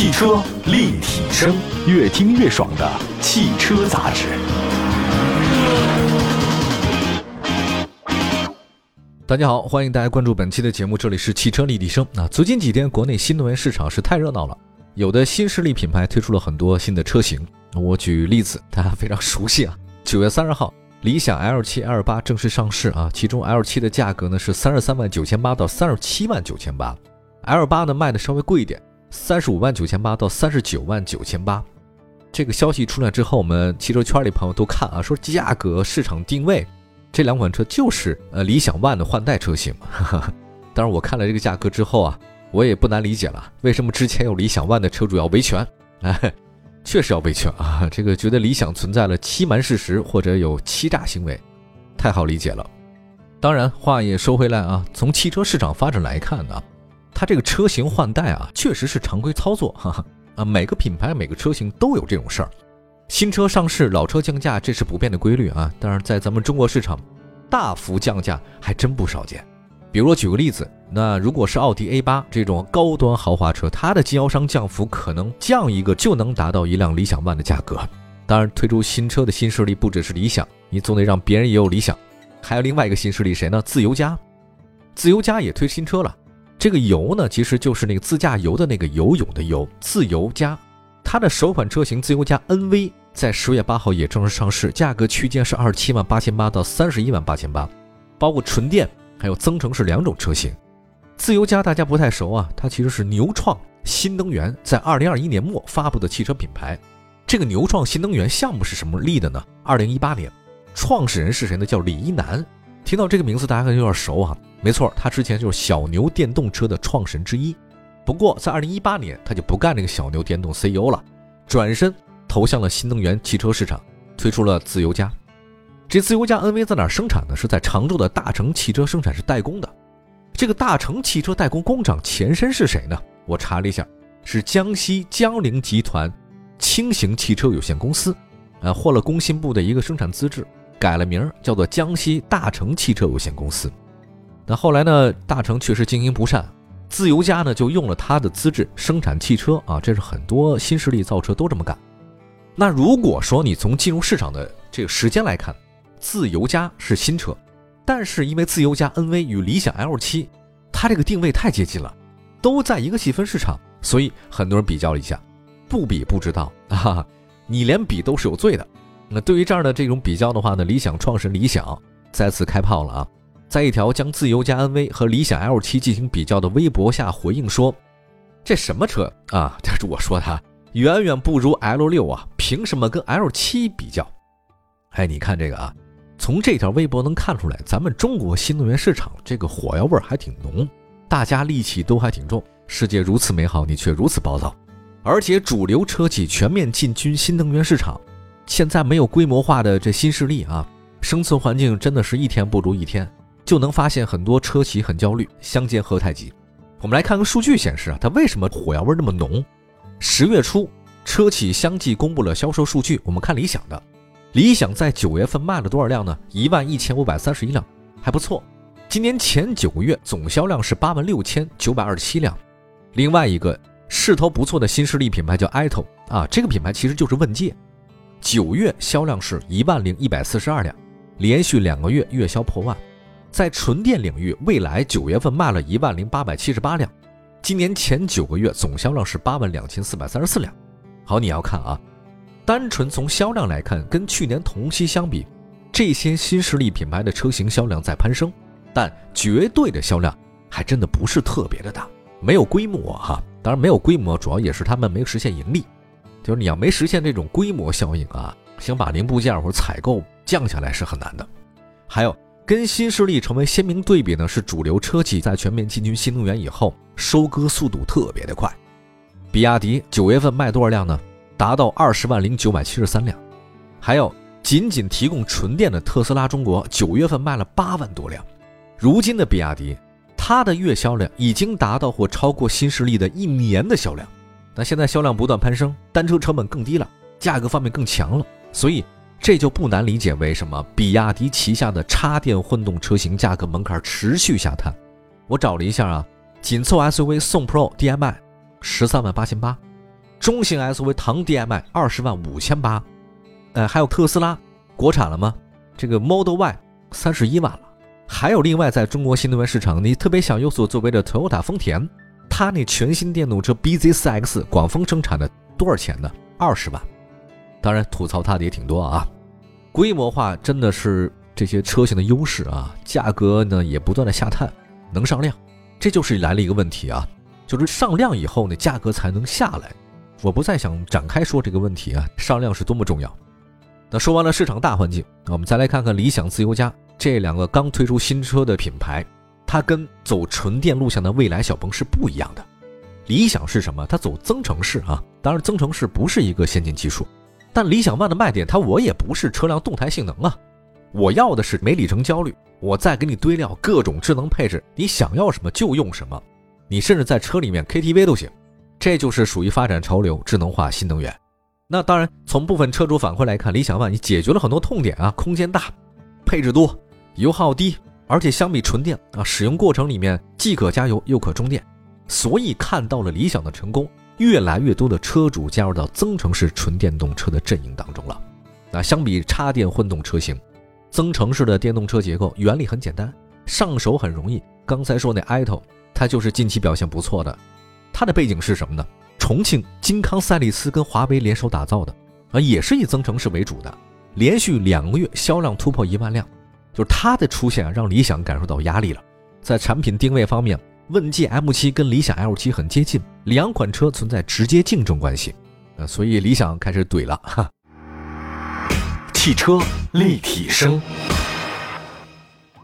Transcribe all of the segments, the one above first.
汽车立体声，越听越爽的汽车杂志。大家好，欢迎大家关注本期的节目，这里是汽车立体声。那最近几天，国内新能源市场是太热闹了，有的新势力品牌推出了很多新的车型。我举例子，大家非常熟悉啊，九月三十号，理想 L 七、L 八正式上市啊，其中 L 七的价格呢是三十三万九千八到三十七万九千八，L 八呢卖的稍微贵一点，三十五万九千八到三十九万九千八。这个消息出来之后，我们汽车圈里朋友都看啊，说价格、市场定位。这两款车就是呃理想 ONE 的换代车型嘛，当然我看了这个价格之后啊，我也不难理解了，为什么之前有理想 ONE 的车主要维权？哎，确实要维权啊，这个觉得理想存在了欺瞒事实或者有欺诈行为，太好理解了。当然话也说回来啊，从汽车市场发展来看呢，它这个车型换代啊，确实是常规操作，哈哈啊，每个品牌每个车型都有这种事儿。新车上市，老车降价，这是不变的规律啊。当然，在咱们中国市场，大幅降价还真不少见。比如我举个例子，那如果是奥迪 A 八这种高端豪华车，它的经销商降幅可能降一个就能达到一辆理想 ONE 的价格。当然，推出新车的新势力不只是理想，你总得让别人也有理想。还有另外一个新势力谁呢？自由家，自由家也推新车了。这个油呢，其实就是那个自驾游的那个游泳的游，自由家。它的首款车型自由家 NV。在十月八号也正式上市，价格区间是二十七万八千八到三十一万八千八，包括纯电还有增程式两种车型。自由家大家不太熟啊，它其实是牛创新能源在二零二一年末发布的汽车品牌。这个牛创新能源项目是什么立的呢？二零一八年，创始人是谁呢？叫李一男。听到这个名字大家可能有点熟啊，没错，他之前就是小牛电动车的创始人之一。不过在二零一八年他就不干这个小牛电动 CEO 了，转身。投向了新能源汽车市场，推出了自由家。这自由家 NV 在哪儿生产呢？是在常州的大成汽车生产是代工的。这个大成汽车代工工厂前身是谁呢？我查了一下，是江西江铃集团轻型汽车有限公司，呃，获了工信部的一个生产资质，改了名儿叫做江西大成汽车有限公司。那后来呢，大成确实经营不善，自由家呢就用了他的资质生产汽车啊，这是很多新势力造车都这么干。那如果说你从进入市场的这个时间来看，自由家是新车，但是因为自由家 NV 与理想 L7，它这个定位太接近了，都在一个细分市场，所以很多人比较了一下，不比不知道啊，你连比都是有罪的。那对于这样的这种比较的话呢，理想创始人理想再次开炮了啊，在一条将自由加 NV 和理想 L7 进行比较的微博下回应说：“这什么车啊？这是我说的。”远远不如 L 六啊，凭什么跟 L 七比较？哎，你看这个啊，从这条微博能看出来，咱们中国新能源市场这个火药味还挺浓，大家戾气都还挺重。世界如此美好，你却如此暴躁，而且主流车企全面进军新能源市场，现在没有规模化的这新势力啊，生存环境真的是一天不如一天，就能发现很多车企很焦虑，相煎何太急。我们来看看数据显示啊，它为什么火药味那么浓？十月初，车企相继公布了销售数据。我们看理想的，理想在九月份卖了多少辆呢？一万一千五百三十一辆，还不错。今年前九个月总销量是八万六千九百二十七辆。另外一个势头不错的新势力品牌叫 AITO 啊，这个品牌其实就是问界，九月销量是一万零一百四十二辆，连续两个月月销破万。在纯电领域，蔚来九月份卖了一万零八百七十八辆。今年前九个月总销量是八万两千四百三十四辆。好，你要看啊，单纯从销量来看，跟去年同期相比，这些新势力品牌的车型销量在攀升，但绝对的销量还真的不是特别的大，没有规模哈。当然没有规模，主要也是他们没有实现盈利。就是你要没实现这种规模效应啊，想把零部件或者采购降下来是很难的。还有。跟新势力成为鲜明对比呢，是主流车企在全面进军新能源以后，收割速度特别的快。比亚迪九月份卖多少辆呢？达到二十万零九百七十三辆。还有，仅仅提供纯电的特斯拉中国九月份卖了八万多辆。如今的比亚迪，它的月销量已经达到或超过新势力的一年的销量。那现在销量不断攀升，单车成本更低了，价格方面更强了，所以。这就不难理解为什么比亚迪旗下的插电混动车型价格门槛持续下探。我找了一下啊，紧凑 SUV 宋 Pro DM-i 十三万八千八，中型 SUV 唐 DM-i 二十万五千八，呃，还有特斯拉国产了吗？这个 Model Y 三十一万了。还有另外在中国新能源市场，你特别想有所作为的 Toyota 丰田，它那全新电动车 BZ4X 广丰生产的多少钱呢？二十万。当然吐槽它的也挺多啊。规模化真的是这些车型的优势啊，价格呢也不断的下探，能上量，这就是来了一个问题啊，就是上量以后呢价格才能下来。我不再想展开说这个问题啊，上量是多么重要。那说完了市场大环境，我们再来看看理想、自由家。这两个刚推出新车的品牌，它跟走纯电路线的蔚来、小鹏是不一样的。理想是什么？它走增程式啊，当然增程式不是一个先进技术，但理想 ONE 的卖点，它我也不是车辆动态性能啊，我要的是没里程焦虑，我再给你堆料各种智能配置，你想要什么就用什么，你甚至在车里面 KTV 都行，这就是属于发展潮流、智能化新能源。那当然，从部分车主反馈来看，理想 ONE 你解决了很多痛点啊，空间大，配置多。油耗低，而且相比纯电啊，使用过程里面既可加油又可充电，所以看到了理想的成功，越来越多的车主加入到增程式纯电动车的阵营当中了。那相比插电混动车型，增程式的电动车结构原理很简单，上手很容易。刚才说那 ito，它就是近期表现不错的。它的背景是什么呢？重庆金康赛力斯跟华为联手打造的，啊，也是以增程式为主的，连续两个月销量突破一万辆。就是它的出现啊，让理想感受到压力了。在产品定位方面，问界 M7 跟理想 L7 很接近，两款车存在直接竞争关系，呃，所以理想开始怼了哈。汽车立体声，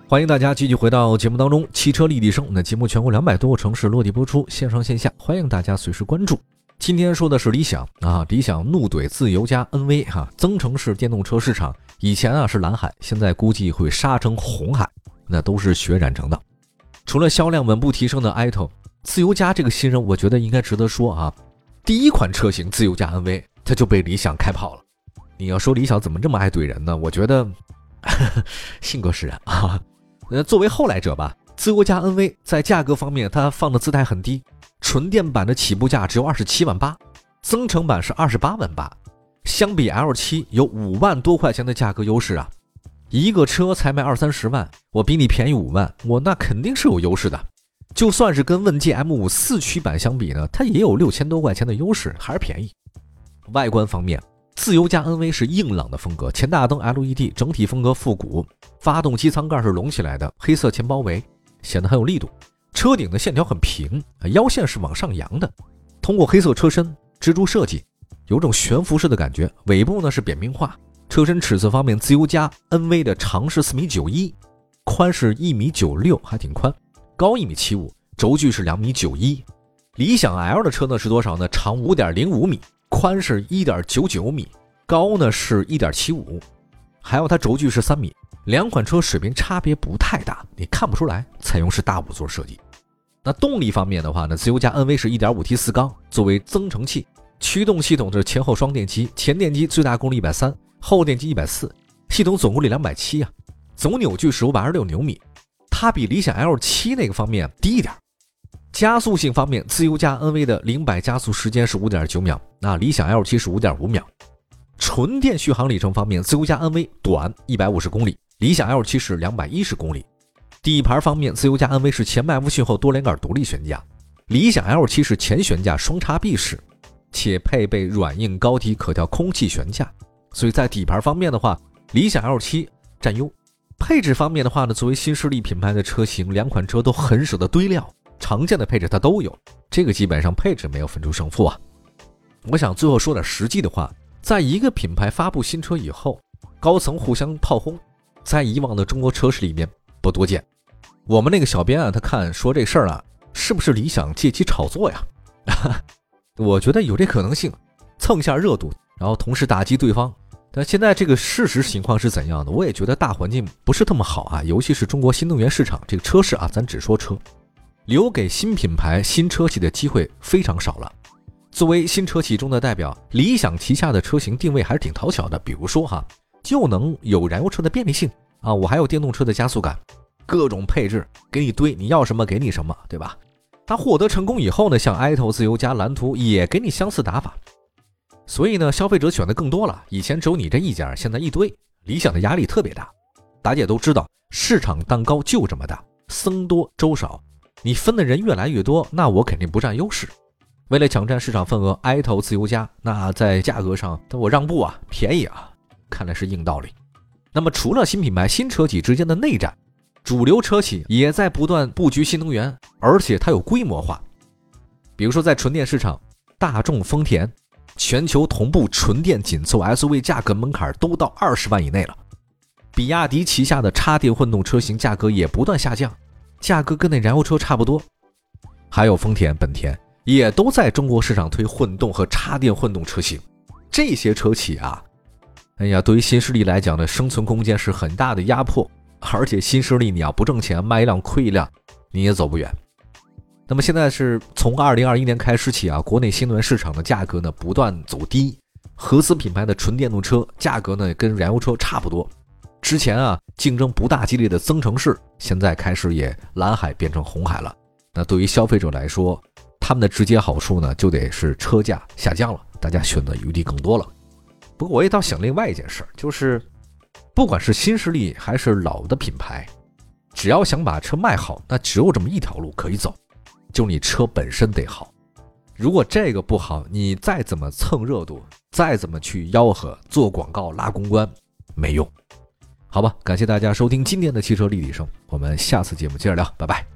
欢迎大家继续回到节目当中。汽车立体声，那节目全国两百多个城市落地播出，线上线下，欢迎大家随时关注。今天说的是理想啊，理想怒怼自由加 NV 哈，增程式电动车市场。以前啊是蓝海，现在估计会杀成红海，那都是血染成的。除了销量稳步提升的 ito，自由家这个新人，我觉得应该值得说啊。第一款车型自由家 NV，它就被理想开跑了。你要说理想怎么这么爱怼人呢？我觉得 性格使然啊。那作为后来者吧，自由家 NV 在价格方面，它放的姿态很低，纯电版的起步价只有二十七万八，增程版是二十八万八。相比 L7 有五万多块钱的价格优势啊，一个车才卖二三十万，我比你便宜五万，我那肯定是有优势的。就算是跟问界 M5 四驱版相比呢，它也有六千多块钱的优势，还是便宜。外观方面，自由加 NV 是硬朗的风格，前大灯 LED，整体风格复古。发动机舱盖是隆起来的，黑色前包围显得很有力度。车顶的线条很平，腰线是往上扬的。通过黑色车身蜘蛛设计。有种悬浮式的感觉，尾部呢是扁平化。车身尺寸方面，自由加 NV 的长是四米九一，宽是一米九六，还挺宽。高一米七五，轴距是两米九一。理想 L 的车呢是多少呢？长五点零五米，宽是一点九九米，高呢是一点七五。还有它轴距是三米。两款车水平差别不太大，你看不出来。采用是大五座设计。那动力方面的话呢，自由加 NV 是一点五 T 四缸，作为增程器。驱动系统是前后双电机，前电机最大功率一百三，后电机一百四，系统总功率两百七啊，总扭矩是五百二十六牛米，它比理想 L 七那个方面低一点。加速性方面，自由加 NV 的零百加速时间是五点九秒，那理想 L 七是五点五秒。纯电续航里程方面，自由加 NV 短一百五十公里，理想 L 七是两百一十公里。底盘方面，自由加 NV 是前麦弗逊后多连杆独立悬架，理想 L 七是前悬架双叉臂式。且配备软硬高低可调空气悬架，所以在底盘方面的话，理想 L7 占优。配置方面的话呢，作为新势力品牌的车型，两款车都很舍得堆料，常见的配置它都有，这个基本上配置没有分出胜负啊。我想最后说点实际的话，在一个品牌发布新车以后，高层互相炮轰，在以往的中国车市里面不多见。我们那个小编啊，他看说这事儿啊，是不是理想借机炒作呀？我觉得有这可能性，蹭下热度，然后同时打击对方。但现在这个事实情况是怎样的？我也觉得大环境不是那么好啊，尤其是中国新能源市场这个车市啊，咱只说车，留给新品牌、新车企的机会非常少了。作为新车企中的代表，理想旗下的车型定位还是挺讨巧的，比如说哈，就能有燃油车的便利性啊，我还有电动车的加速感，各种配置给你堆，你要什么给你什么，对吧？它获得成功以后呢，像埃头、自由加、蓝图也给你相似打法。所以呢，消费者选的更多了。以前只有你这一家，现在一堆。理想的压力特别大，大家也都知道，市场蛋糕就这么大，僧多粥少，你分的人越来越多，那我肯定不占优势。为了抢占市场份额，埃头、自由家那在价格上，我让步啊，便宜啊，看来是硬道理。那么除了新品牌、新车企之间的内战，主流车企也在不断布局新能源，而且它有规模化。比如说在纯电市场，大众、丰田。全球同步纯电紧凑 SUV 价格门槛都到二十万以内了，比亚迪旗下的插电混动车型价格也不断下降，价格跟那燃油车差不多。还有丰田、本田也都在中国市场推混动和插电混动车型，这些车企啊，哎呀，对于新势力来讲呢，生存空间是很大的压迫，而且新势力你要不挣钱，卖一辆亏一辆，你也走不远。那么现在是从二零二一年开始起啊，国内新能源市场的价格呢不断走低，合资品牌的纯电动车价格呢跟燃油车差不多。之前啊竞争不大激烈的增程式，现在开始也蓝海变成红海了。那对于消费者来说，他们的直接好处呢就得是车价下降了，大家选择余地更多了。不过我也倒想另外一件事儿，就是不管是新势力还是老的品牌，只要想把车卖好，那只有这么一条路可以走。就你车本身得好，如果这个不好，你再怎么蹭热度，再怎么去吆喝、做广告、拉公关，没用。好吧，感谢大家收听今天的汽车立体声，我们下次节目接着聊，拜拜。